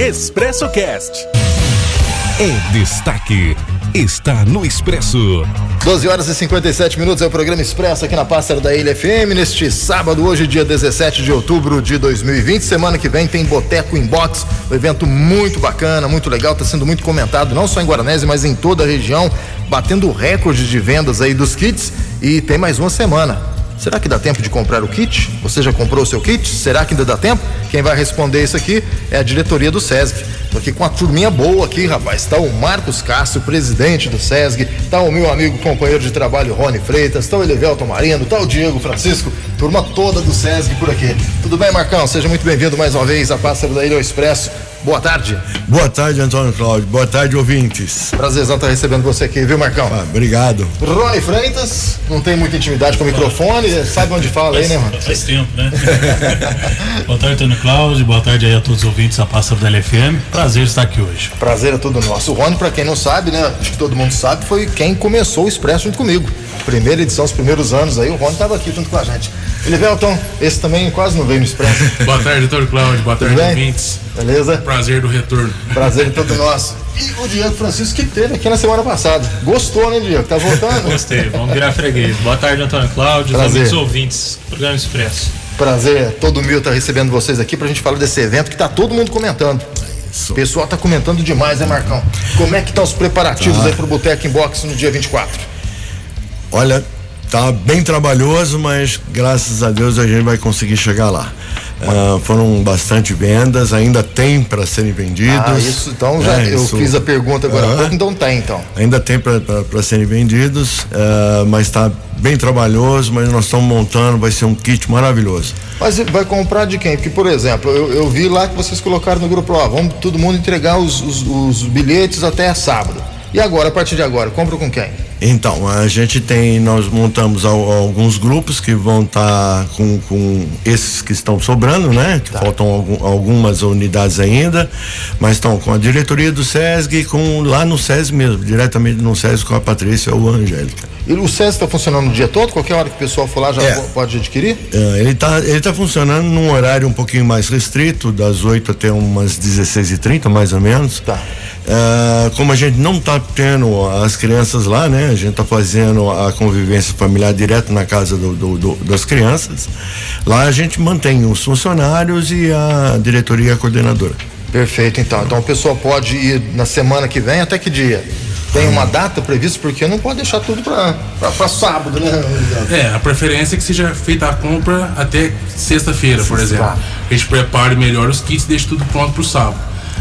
Expresso Cast. É destaque. Está no Expresso. 12 horas e 57 minutos é o programa Expresso aqui na Pássaro da Ilha FM. Neste sábado, hoje, dia 17 de outubro de 2020. Semana que vem tem Boteco Inbox, um evento muito bacana, muito legal, está sendo muito comentado, não só em Guaranese, mas em toda a região, batendo recorde de vendas aí dos kits. E tem mais uma semana. Será que dá tempo de comprar o kit? Você já comprou o seu kit? Será que ainda dá tempo? Quem vai responder isso aqui é a diretoria do SESC. Tô aqui com uma turminha boa aqui, rapaz. Tá o Marcos Castro, presidente do SESC, tá o meu amigo companheiro de trabalho Rony Freitas, tá o Elivelton Marino, tá o Diego Francisco, turma toda do SESC por aqui. Tudo bem, Marcão? Seja muito bem-vindo mais uma vez à Pássaro da Ilha Expresso. Boa tarde. Boa tarde, Antônio Cláudio. Boa tarde, ouvintes. Prazerzão estar recebendo você aqui, viu, Marcão? Ah, obrigado. Rony Freitas, não tem muita intimidade com o microfone, sabe onde fala faz, aí, né, mano? Faz tempo, né? boa tarde, Antônio Cláudio. Boa tarde aí a todos os ouvintes da Pássaro da LFM. Prazer estar aqui hoje. Prazer é todo nosso. O Rony, pra quem não sabe, né? Acho que todo mundo sabe, foi quem começou o Expresso junto comigo. Primeira edição, os primeiros anos aí, o Rony tava aqui junto com a gente. Elivelton, esse também quase não veio no Expresso. boa tarde, doutor Cláudio. Boa tarde, ouvintes. Beleza? Prazer do retorno. Prazer todo nosso. E o Diego Francisco que teve aqui na semana passada. Gostou, né, Diego? Tá voltando? Gostei. Vamos virar freguês. Boa tarde, Antônio Cláudio. Os ouvintes. Programa Expresso. Prazer. Todo meu tá recebendo vocês aqui pra gente falar desse evento que tá todo mundo comentando. O pessoal tá comentando demais, né, Marcão? Como é que tá os preparativos Tá. aí pro Boteco Inbox no dia 24? Olha, tá bem trabalhoso, mas graças a Deus a gente vai conseguir chegar lá. Ah, foram bastante vendas, ainda tem para serem vendidos. Ah, isso então já É, eu isso- fiz a pergunta agora há Aham. pouco, então tem então. Ainda tem para serem vendidos, ah, mas está bem trabalhoso, mas nós estamos montando, vai ser um kit maravilhoso. Mas vai comprar de quem? Porque, por exemplo, eu, eu vi lá que vocês colocaram no grupo, ó, vamos todo mundo entregar os, os- os bilhetes até sábado. E agora, a partir de agora, compra com quem? Então, a gente tem, nós montamos al- alguns grupos que vão estar com, com esses que estão sobrando, né? Que faltam algum- algumas unidades ainda, mas estão com a diretoria do SESG, com lá no SESG mesmo, diretamente no SESG com a Patrícia ou a Angélica. E o SES está funcionando o dia todo? Qualquer hora que o pessoal for lá já É. po- pode adquirir? Eh, ele está ele tá funcionando num horário um pouquinho mais restrito, das 8 até umas 16h30, mais ou menos. Tá. Eh, como a gente não está tendo as crianças lá, né? A gente está fazendo a convivência familiar direto na casa do- do- do- das crianças. Lá a gente mantém os funcionários e a diretoria e a coordenadora. Perfeito, então. Então o pessoal pode ir na semana que vem, até que dia? Tem uma data prevista? Porque não pode deixar tudo para sábado, né? É, a preferência é que seja feita a compra até sexta-feira, por exemplo. A gente prepare melhor os kits e deixe tudo pronto pro sábado.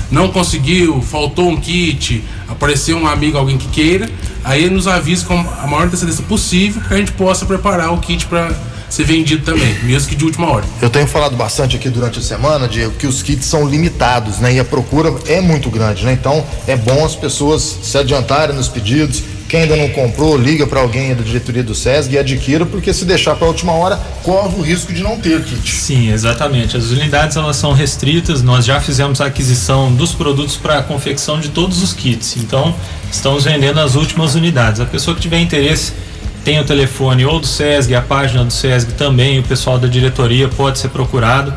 Não conseguiu, faltou um kit, apareceu um amigo, alguém que queira, aí ele nos avisa com a maior antecedência possível que a gente possa preparar o kit para ser vendido também, mesmo que de última hora. Eu tenho falado bastante aqui durante a semana, Diego, que os kits são limitados, né? E a procura é muito grande, né? Então é bom as pessoas se adiantarem nos pedidos. Quem ainda não comprou, liga para alguém da diretoria do SESG e adquira, porque se deixar para a última hora, corre o risco de não ter kit. Sim, exatamente. As unidades elas são restritas. Nós já fizemos a aquisição dos produtos para a confecção de todos os kits. Então, estamos vendendo as últimas unidades. A pessoa que tiver interesse tem o telefone ou do SESG, a página do SESG também, o pessoal da diretoria pode ser procurado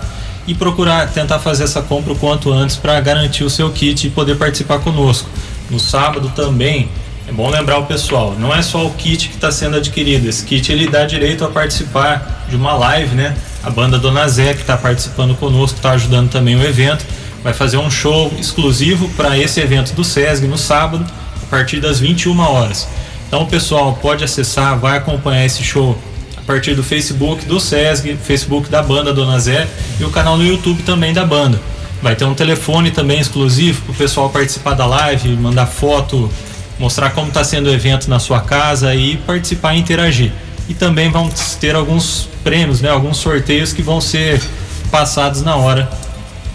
e procurar tentar fazer essa compra o quanto antes para garantir o seu kit e poder participar conosco. No sábado também é bom lembrar o pessoal, não é só o kit que está sendo adquirido, esse kit ele dá direito a participar de uma live, né? A banda Dona Zé que está participando conosco, está ajudando também o evento, vai fazer um show exclusivo para esse evento do SESG no sábado, a partir das 21 horas. Então o pessoal pode acessar, vai acompanhar esse show a partir do Facebook do SESG, Facebook da banda Dona Zé e o canal no YouTube também da banda. Vai ter um telefone também exclusivo para o pessoal participar da live, mandar foto, mostrar como está sendo o evento na sua casa e participar e interagir. E também vamos ter alguns prêmios, né, alguns sorteios que vão ser passados na hora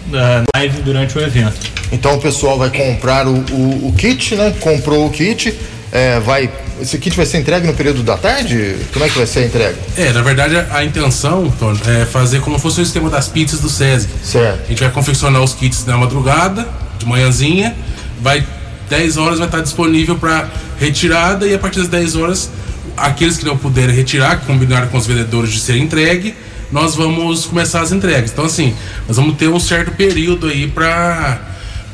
da live durante o evento. Então o pessoal vai comprar o, o- o kit, né? Comprou o kit, é, vai. Esse kit vai ser entregue no período da tarde? Como é que vai ser a entrega? É, na verdade a, a intenção, Tony, é fazer como fosse o esquema das pizzas do SESG. Certo. A gente vai confeccionar os kits na madrugada, de manhãzinha, vai 10 horas vai estar disponível para retirada e a partir das 10 horas aqueles que não puderem retirar, que combinaram com os vendedores de ser entregue, nós vamos começar as entregas. Então assim, nós vamos ter um certo período aí para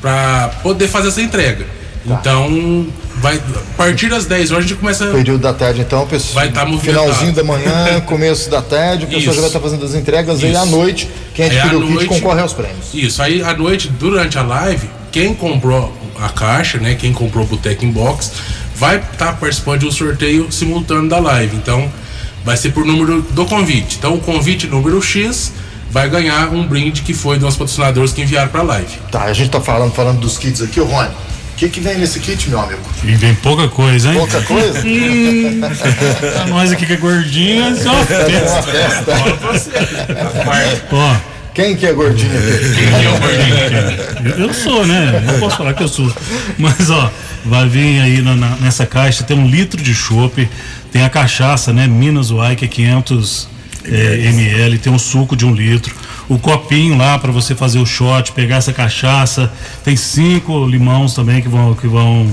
para poder fazer essa entrega. Tá. Então, vai, a partir das 10 horas a gente começa. Período da tarde, então, pessoal. Vai tá movimentado. Finalzinho da manhã, começo da tarde, o pessoal já vai estar fazendo as entregas aí Isso. à noite. Quem Aí, adquiriu o kit concorre aos prêmios. Isso, aí à noite, durante a live, quem comprou a caixa, né? Quem comprou o Boteco Inbox, vai estar participando de um sorteio simultâneo da live. Então, vai ser por número do convite. Então, o convite número X vai ganhar um brinde que foi dos patrocinadores que enviaram pra live. Tá, a gente tá falando, falando dos kits aqui, ô Rony. O que, que vem nesse kit, meu amigo? E vem pouca coisa, hein? Pouca coisa? Pra nós aqui que é gordinho, é só uma festa. Ó, Quem que é gordinho aqui? eu, eu sou, né? Eu posso falar que eu sou. Mas, ó, vai vir aí na- na- nessa caixa, tem um litro de chopp, tem a cachaça, né? Minas Uai, que é 500 é, ml, tem um suco de um litro, o copinho lá para você fazer o shot, pegar essa cachaça, tem cinco limões também que vão, que vão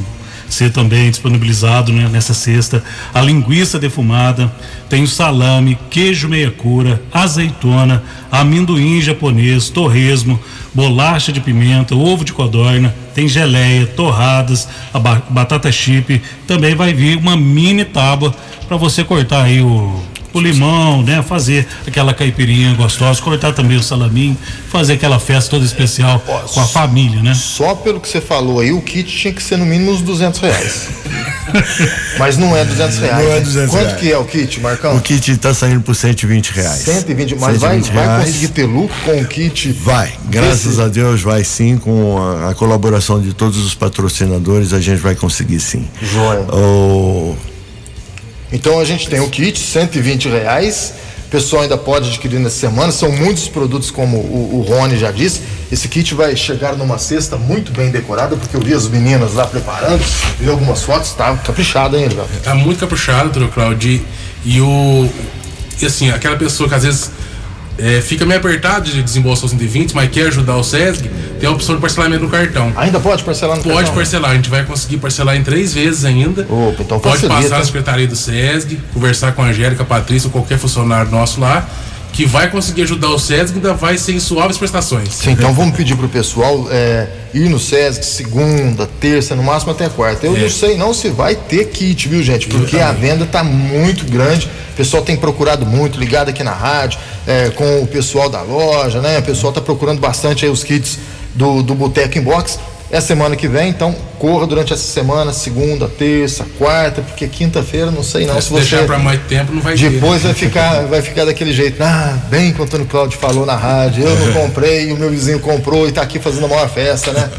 ser também disponibilizado né, nessa cesta. A linguiça defumada, tem o salame, queijo meia cura, azeitona, amendoim japonês, torresmo, bolacha de pimenta, ovo de codorna, tem geleia, torradas, a ba- batata chip. Também vai vir uma mini tábua para você cortar aí o o limão, né? Fazer aquela caipirinha gostosa, cortar também o salaminho, fazer aquela festa toda especial com a família, né? Só pelo que você falou aí, o kit tinha que ser no mínimo uns 200 reais. Mas não é 200 reais. Não é 200 Quanto reais. que é o kit, Marcão? O kit tá saindo por 120 reais. 120, mas vai, 120 vai reais. conseguir ter lucro com o kit? Vai, graças Desse- a Deus vai sim, com a, a colaboração de todos os patrocinadores, a gente vai conseguir sim. Joia. O, Então a gente tem o kit, 120 reais. O pessoal ainda pode adquirir nessa semana. São muitos produtos, como o, o Rony já disse. Esse kit vai chegar numa cesta muito bem decorada, porque eu vi as meninas lá preparando, vi algumas fotos, tá caprichado ainda. Tá muito caprichado, doutor Claudio. E o. E assim, aquela pessoa que às vezes é, fica meio apertado de desembolsar os 120, mas quer ajudar o SESG, tem a opção de parcelamento no cartão. Ainda pode parcelar no Pode cartão? parcelar, a gente vai conseguir parcelar em três vezes ainda. Opa, então Pode facilita. passar na secretaria do SESG, conversar com a Angélica, a Patrícia ou qualquer funcionário nosso lá, que vai conseguir ajudar o SESG e ainda vai ser em suaves prestações. Sim, então vamos pedir pro pessoal é, ir no SESC segunda, terça, no máximo até quarta. Eu É. não sei não se vai ter kit, viu, gente? Porque a venda tá muito grande. O pessoal tem procurado muito, ligado aqui na rádio, é, com o pessoal da loja, né? O pessoal tá procurando bastante aí os kits do, do Boteco Inbox. É semana que vem, então corra durante essa semana, segunda, terça, quarta, porque quinta-feira não sei não Se se deixar você para mais tempo, não vai ter. depois né? vai ficar, vai ficar daquele jeito. Ah, bem que o Antônio Cláudio falou na rádio, eu não comprei, o meu vizinho comprou e tá aqui fazendo a maior festa, né?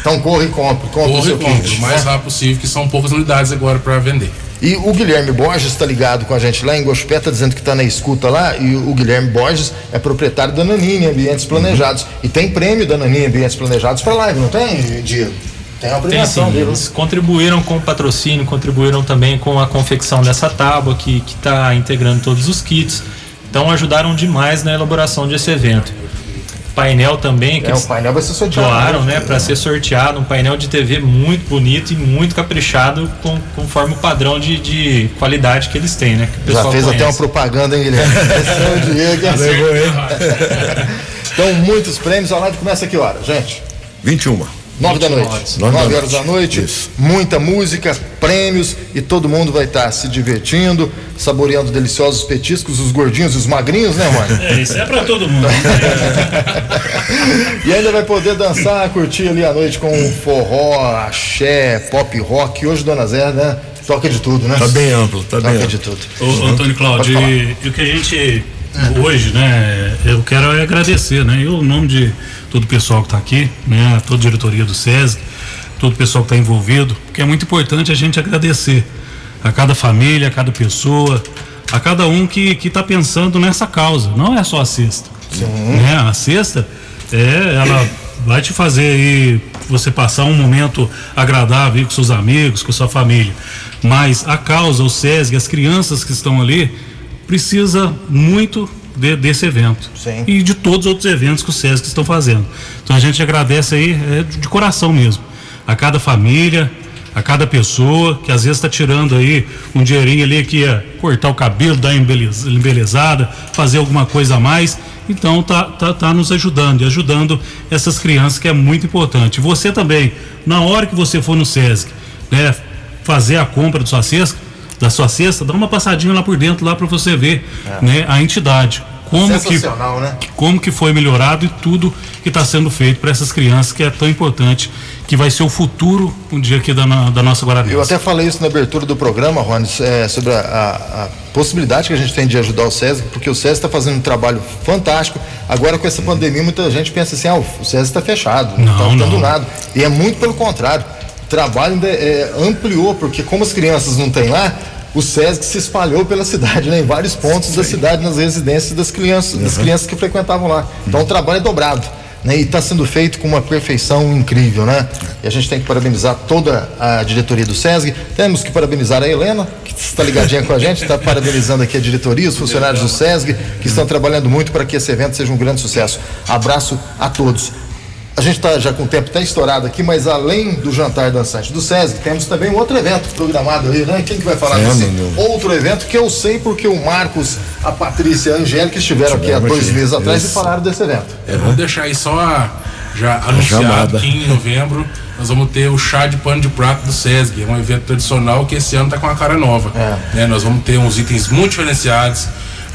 Então corre e compre, compre o Corre seu e compre, kit. o mais né? rápido possível, que são poucas unidades agora para vender. E o Guilherme Borges está ligado com a gente lá em Gospé, tá dizendo que está na escuta lá, e o Guilherme Borges é proprietário da Nanini Ambientes Planejados. E tem prêmio da Nanini Ambientes Planejados para live, não tem, Diego? Tem uma Tem sim, né? eles contribuíram com o patrocínio, contribuíram também com a confecção dessa tábua que está integrando todos os kits. Então ajudaram demais na elaboração desse evento. Painel também, que É, o eles painel vai ser sorteado. doaram né, para ser sorteado, um painel de TV muito bonito e muito caprichado, com, conforme o padrão de, de qualidade que eles têm, né? Que o Já fez até uma conhece. propaganda, hein, Guilherme? Esse é o Diego. Então, muitos prêmios. A live começa a que hora, gente? 21. Nove da 21 noite. horas. Nove da Nove horas da noite. Isso. Muita música, prêmios e todo mundo vai estar se divertindo, saboreando deliciosos petiscos, os gordinhos e os magrinhos, né, mano? É, isso é pra todo mundo. e ainda vai poder dançar, curtir ali a noite com forró, axé, pop rock. Hoje, Dona Zé, né? Toca de tudo, né? Tá bem amplo, tá bem Toca de tudo. Ô, Antônio Cláudio, e, e o que a gente hoje, né, eu quero é agradecer, né, eu, em nome de todo o pessoal que está aqui, né, toda a diretoria do SESI, todo o pessoal que está envolvido, porque é muito importante a gente agradecer a cada família, a cada pessoa, a cada um que está pensando nessa causa. Não é só a cesta. Né? A cesta, é, ela vai te fazer aí você passar um momento agradável com seus amigos, com sua família. Mas a causa, o SESG, as crianças que estão ali, precisa muito de- desse evento. Sim. E de todos os outros eventos que o SESC estão fazendo. Então a gente agradece aí é, de coração mesmo. A cada família, a cada pessoa, que às vezes está tirando aí um dinheirinho ali que ia cortar o cabelo, dar embeleza, embelezada, fazer alguma coisa a mais. Então tá, tá, tá nos ajudando e ajudando essas crianças que é muito importante. Você também, na hora que você for no SESC, né, fazer a compra da sua cesta, da sua cesta, dá uma passadinha lá por dentro lá para você ver, é. né, a entidade como que, né? como que foi melhorado e tudo que está sendo feito para essas crianças que é tão importante, que vai ser o futuro um dia aqui da, da nossa Guarani. Eu até falei isso na abertura do programa, Rony, é, sobre a, a, a, possibilidade que a gente tem de ajudar o SESC, porque o SESC está fazendo um trabalho fantástico. Agora com essa pandemia, muita gente pensa assim, ah, o SESC está fechado, não está dando nada. E é muito pelo contrário. O trabalho ainda é, ampliou, porque como as crianças não têm lá, o SESC se espalhou pela cidade, né, em vários pontos Sim. da cidade, nas residências das crianças, uhum. das crianças que frequentavam lá. Então uhum. o trabalho é dobrado. Né, e está sendo feito com uma perfeição incrível, né? E a gente tem que parabenizar toda a diretoria do SESG. Temos que parabenizar a Helena, que está ligadinha com a gente, está parabenizando aqui a diretoria, os funcionários do SESG, que estão trabalhando muito para que esse evento seja um grande sucesso. Abraço a todos. A gente está já com o tempo até estourado aqui, mas além do jantar dançante do SESC, temos também um outro evento programado aí, né? Quem que vai falar é, desse outro evento que eu sei porque o Marcos, a Patrícia e a Angélica estiveram aqui há dois meses atrás Isso. e falaram desse evento. É, vou deixar aí só já anunciado que em novembro nós vamos ter o chá de pano de prato do SESG, é um evento tradicional que esse ano está com a cara nova. É. Né? Nós vamos ter uns itens muito diferenciados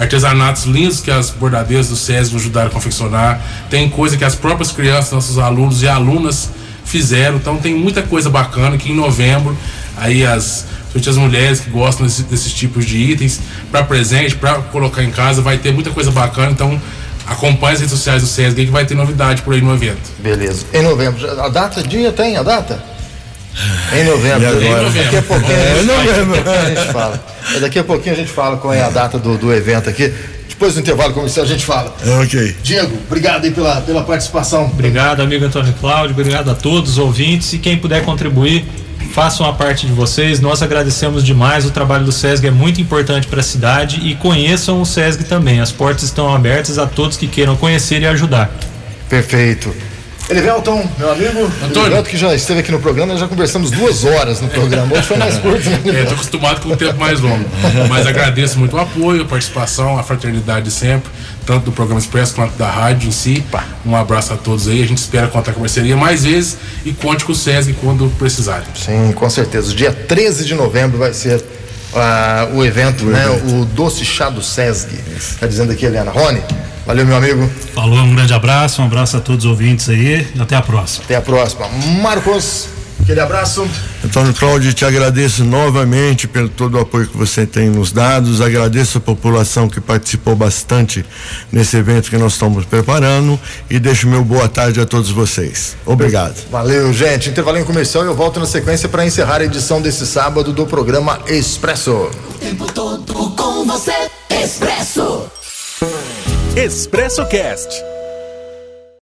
artesanatos lindos que as bordadeiras do SESI ajudaram a confeccionar, tem coisa que as próprias crianças, nossos alunos e alunas fizeram, então tem muita coisa bacana que em novembro, aí as as mulheres que gostam desse, desses tipos de itens, para presente, para colocar em casa, vai ter muita coisa bacana, então acompanhe as redes sociais do SESG que vai ter novidade por aí no evento. Beleza. Em novembro, a data, dia tem a data? Em novembro. Agora? Daqui a pouquinho é, a, gente, a gente fala. Daqui a pouquinho a gente fala qual é a data do, do evento aqui. Depois do intervalo comercial a gente fala. É, ok. Diego, obrigado aí pela, pela participação. Obrigado, amigo Antônio Cláudio. Obrigado a todos os ouvintes. E quem puder contribuir, façam a parte de vocês. Nós agradecemos demais. O trabalho do SESG é muito importante para a cidade e conheçam o SESG também. As portas estão abertas a todos que queiram conhecer e ajudar. Perfeito. Elivelton, meu amigo, Antônio. Elivelton que já esteve aqui no programa, já conversamos duas horas no programa, hoje foi mais curto. Né? É, tô acostumado com o tempo mais longo, mas agradeço muito o apoio, a participação, a fraternidade sempre, tanto do programa Expresso quanto da rádio em si. Um abraço a todos aí, a gente espera contar com a parceria mais vezes e conte com o SESG quando precisarem. Sim, com certeza. Dia 13 de novembro vai ser uh, o evento, o né? Evento. O Doce Chá do SESG. Está dizendo aqui, Eliana. Rony, Valeu, meu amigo. Falou, um grande abraço, um abraço a todos os ouvintes aí. Até a próxima. Até a próxima. Marcos, aquele abraço. Antônio Cláudio, te agradeço novamente pelo todo o apoio que você tem nos dados. Agradeço a população que participou bastante nesse evento que nós estamos preparando e deixo meu boa tarde a todos vocês. Obrigado. Valeu, gente. Intervalinho comercial e eu volto na sequência para encerrar a edição desse sábado do programa Expresso. O tempo todo com você, Expresso. Expresso Cast